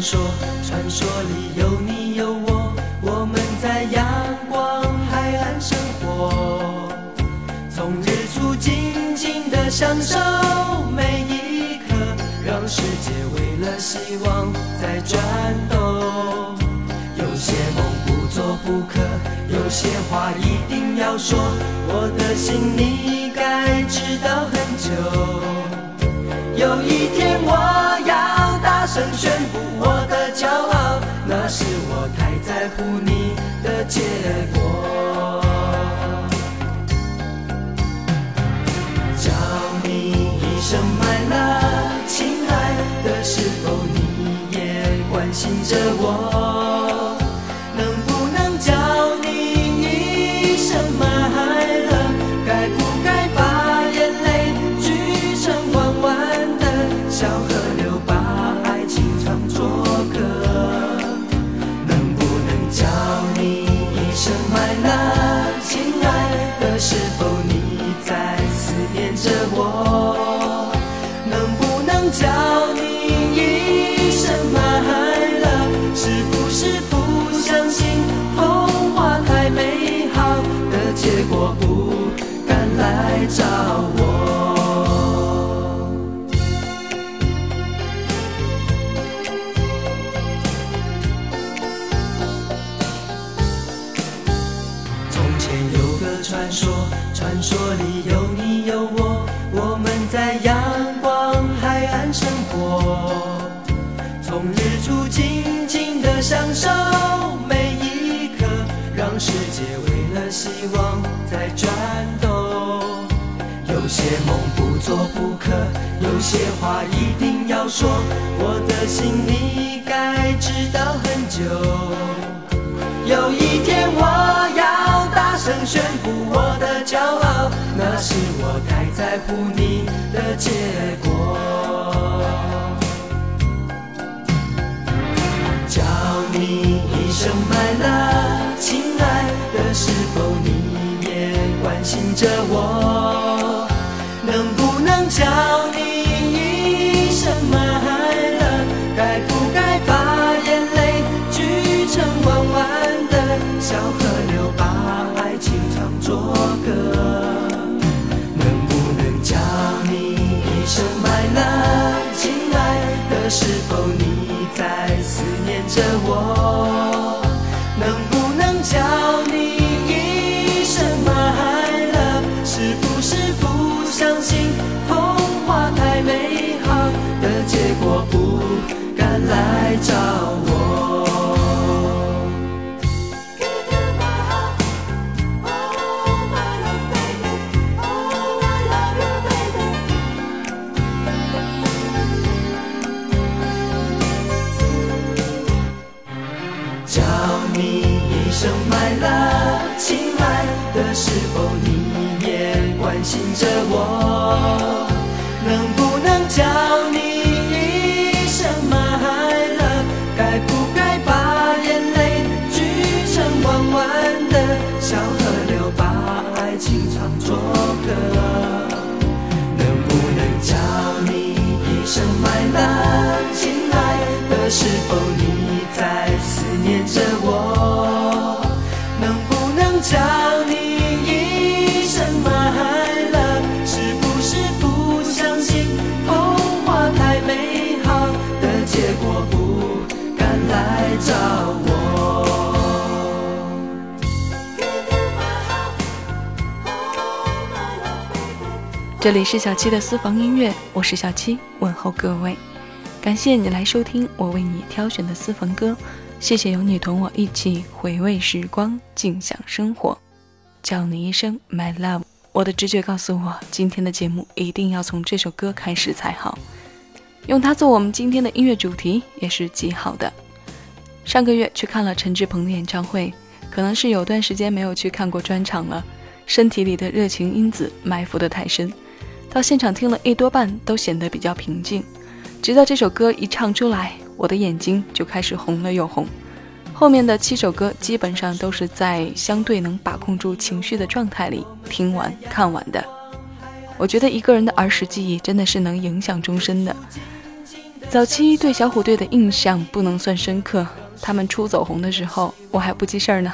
传说，传说里有你有我，我们在阳光海岸生活，从日出静静的享受每一刻，让世界为了希望在转动。有些梦不做不可，有些话一定要说，我的心你该知道很久。有一天我要大声宣布我的骄傲，那是我太在乎你的结果。叫你一声 my love，亲爱的，是否你也关心着我？前有个传说，传说里有你有我，我们在阳光海岸生活，从日出静静的享受每一刻，让世界为了希望在转动。有些梦不做不可，有些话一定要说，我的心你该知道很久。有一天我能宣布我的骄傲，那是我太在乎你的结果。这里是小七的私房音乐，我是小七，问候各位，感谢你来收听我为你挑选的私房歌，谢谢有你同我一起回味时光，静享生活。叫你一声 my love，我的直觉告诉我，今天的节目一定要从这首歌开始才好，用它做我们今天的音乐主题也是极好的。上个月去看了陈志朋的演唱会，可能是有段时间没有去看过专场了，身体里的热情因子埋伏得太深。到现场听了一多半都显得比较平静，直到这首歌一唱出来，我的眼睛就开始红了又红。后面的七首歌基本上都是在相对能把控住情绪的状态里听完看完的。我觉得一个人的儿时记忆真的是能影响终身的。早期对小虎队的印象不能算深刻，他们初走红的时候我还不记事儿呢。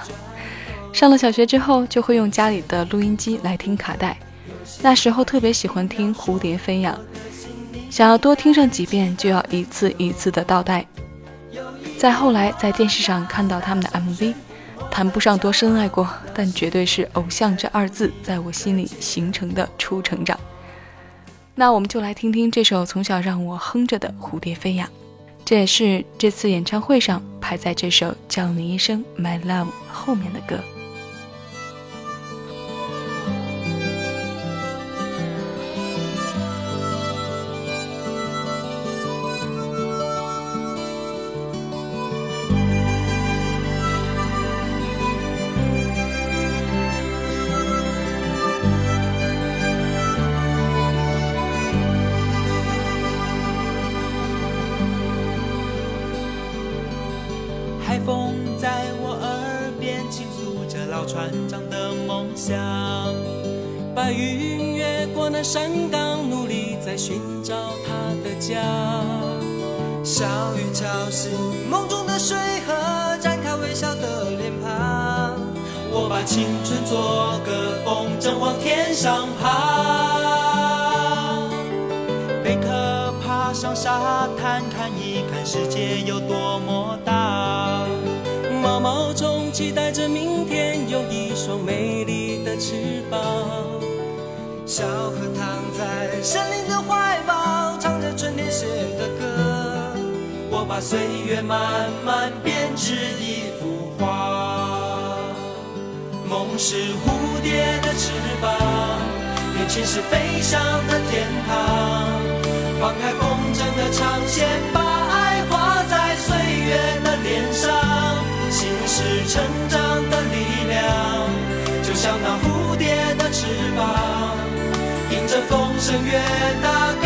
上了小学之后，就会用家里的录音机来听卡带，那时候特别喜欢听《蝴蝶飞扬》，想要多听上几遍，就要一次一次的倒带。再后来在电视上看到他们的 MV。谈不上多深爱过，但绝对是偶像这二字在我心里形成的初成长。那我们就来听听这首从小让我哼着的《蝴蝶飞扬》，这也是这次演唱会上排在这首《叫你一声 My Love》后面的歌。当，努力在寻找他的家。小雨敲醒梦中的水河，展开微笑的脸庞。我把青春做个风筝往天上爬。贝壳爬上沙滩，看一看世界有多么大。毛毛虫期待着明天有一双美丽的翅膀。小河躺在森林的怀抱，唱着春天写的歌。我把岁月慢慢编织一幅画。梦是蝴蝶的翅膀，年轻是飞翔的天堂。放开风筝的长线，把爱画在岁月的脸上。心是成长的力量，就像那蝴蝶的翅膀，声越大，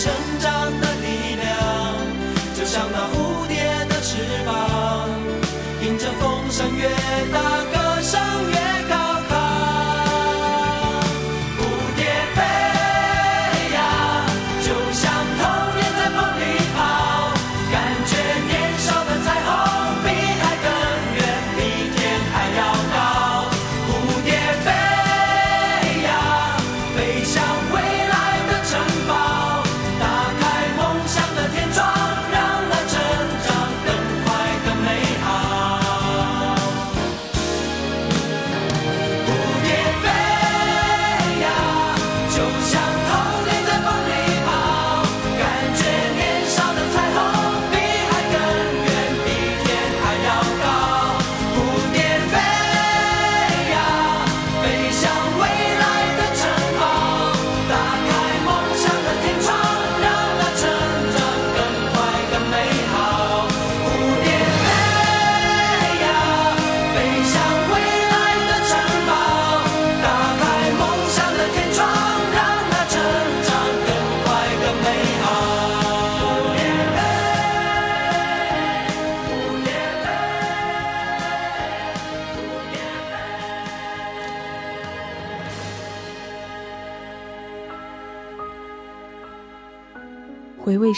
成长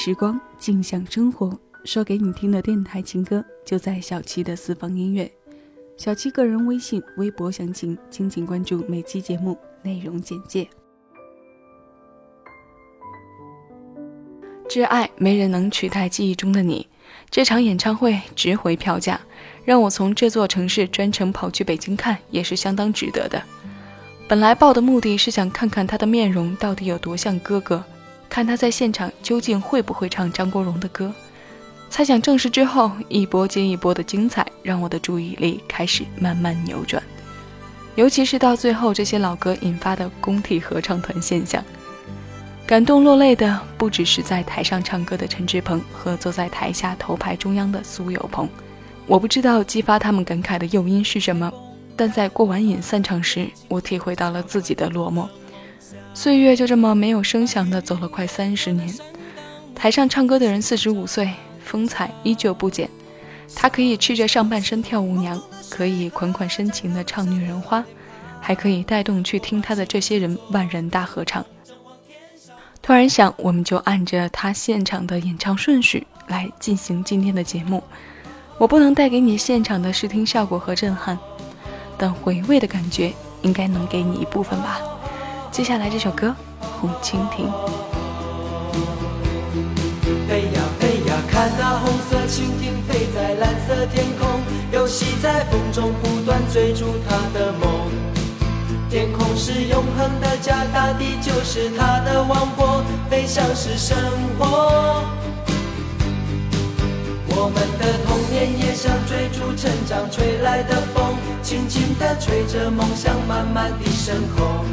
时光，静享生活。说给你听的电台情歌，就在小七的私房音乐。小七个人微信、微博详情，敬请关注每期节目内容简介。挚爱，没人能取代记忆中的你。这场演唱会值回票价，让我从这座城市专程跑去北京看，也是相当值得的。本来报的目的是想看看他的面容到底有多像哥哥，看他在现场究竟会不会唱张国荣的歌。猜想证实之后，一波接一波的精彩，让我的注意力开始慢慢扭转。尤其是到最后，这些老歌引发的工体合唱团现象，感动落泪的不只是在台上唱歌的陈志朋和坐在台下头排中央的苏有朋。我不知道激发他们感慨的诱因是什么。但在过完瘾散场时，我体会到了自己的落寞。岁月就这么没有声响的走了快三十年。台上唱歌的人四十五岁，风采依旧不减。他可以赤着上半身跳舞娘，可以款款深情的唱女人花，还可以带动去听他的这些人万人大合唱。突然想，我们就按着他现场的演唱顺序来进行今天的节目。我不能带给你现场的视听效果和震撼。但回味的感觉应该能给你一部分吧。接下来这首歌《红蜻蜓》。飞呀飞呀，看那红色蜻蜓飞在蓝色天空，游戏在风中不断追逐它的梦。天空是永恒的家，大地就是它的王国，飞翔是生活。我们的童年也像追逐成长吹来的风，轻轻地吹着梦想慢慢地升空。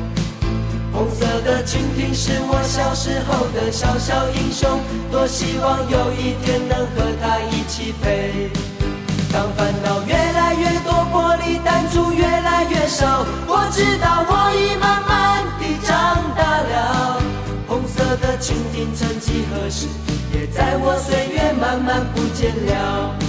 红色的蜻蜓是我小时候的小小英雄，多希望有一天能和它一起飞。当烦恼越来越多，玻璃弹珠越来越少，我知道我已慢慢地长大了。红色的蜻蜓曾几何时。也在我岁月慢慢不见了。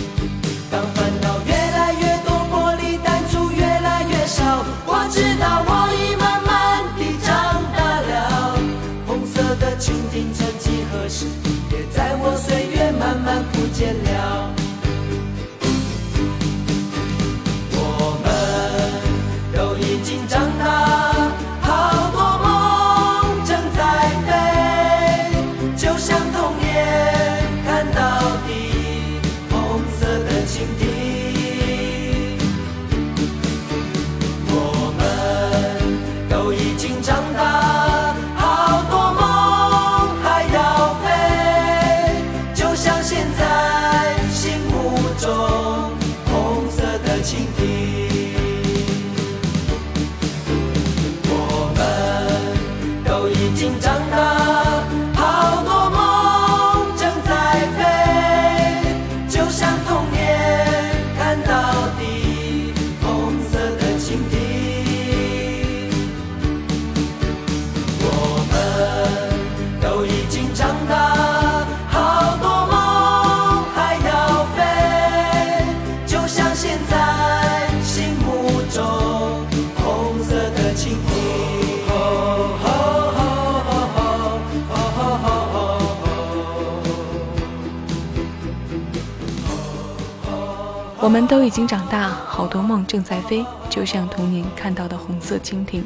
我们都已经长大，好多梦正在飞，就像童年看到的红色蜻蜓。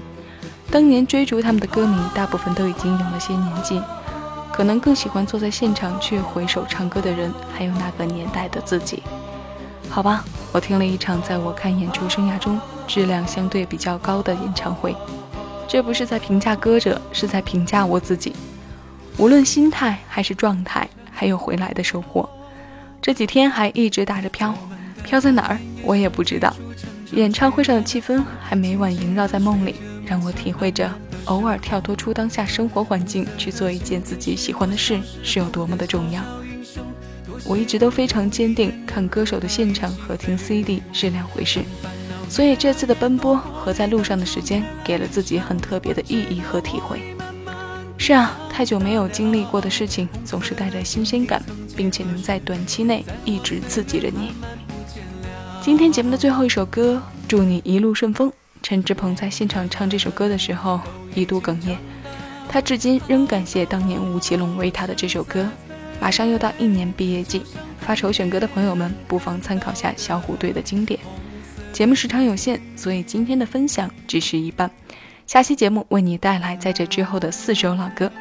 当年追逐他们的歌迷，大部分都已经有了些年纪，可能更喜欢坐在现场去回首唱歌的人，还有那个年代的自己。好吧，我听了一场在我看演出生涯中质量相对比较高的演唱会，这不是在评价歌者，是在评价我自己。无论心态还是状态，还有回来的收获，这几天还一直打着飘。飘在哪儿，我也不知道。演唱会上的气氛还每晚萦绕在梦里，让我体会着偶尔跳脱出当下生活环境去做一件自己喜欢的事是有多么的重要。我一直都非常坚定，看歌手的现场和听 CD 是两回事。所以这次的奔波和在路上的时间，给了自己很特别的意义和体会。是啊，太久没有经历过的事情，总是带着新鲜感，并且能在短期内一直刺激着你。今天节目的最后一首歌，祝你一路顺风。陈志朋在现场唱这首歌的时候一度哽咽，他至今仍感谢当年吴奇隆为他的这首歌。马上又到一年毕业季，发愁选歌的朋友们不妨参考下小虎队的经典。节目时长有限，所以今天的分享只是一半。下期节目为你带来在这之后的四首老歌。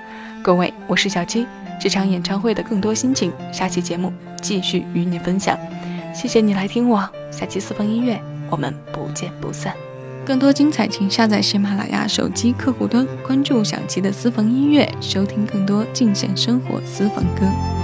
各位，我是小七，这场演唱会的更多心情，下期节目继续与你分享。谢谢你来听我。下期私房音乐，我们不见不散。更多精彩，请下载喜马拉雅手机客户端，关注小七的私房音乐，收听更多尽享生活私房歌。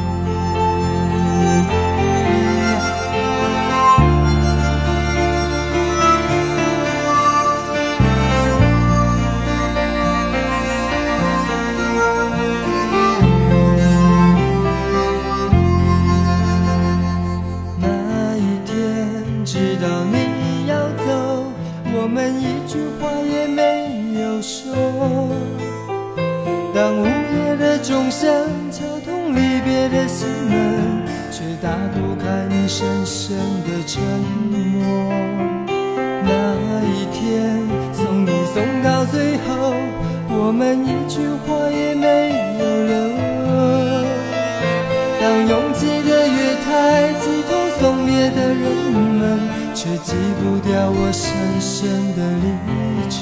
最后，我们一句话也没有留。当拥挤的月台，挤痛送别的人们，却挤不掉我深深的离愁。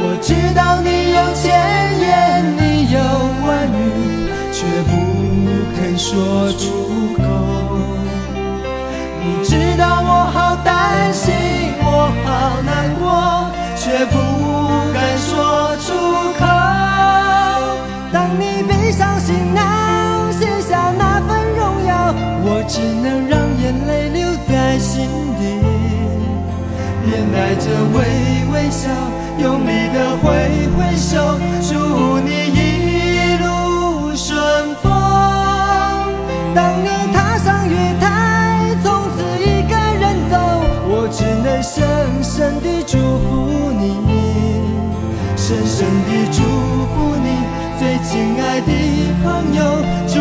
我知道你有千言，你有。万语却不肯说出口。你知道我好担心，我好难过，却不敢说出口。当你背上行囊，卸下那份荣耀，我只能让眼泪留在心底，面带着微微笑，用力的挥挥手，祝你深深地祝福你，最亲爱的朋友，祝